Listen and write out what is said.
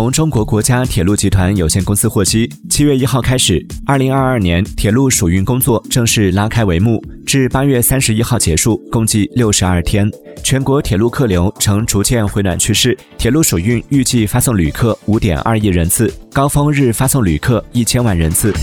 从中国国家铁路集团有限公司获悉七月一号开始二零二二年铁路暑运工作正式拉开帷幕至八月三十一号结束共计六十二天。全国铁路客流呈逐渐回暖趋势铁路暑运预计发送旅客五点二亿人次高峰日发送旅客一千万人次。